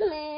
Superman.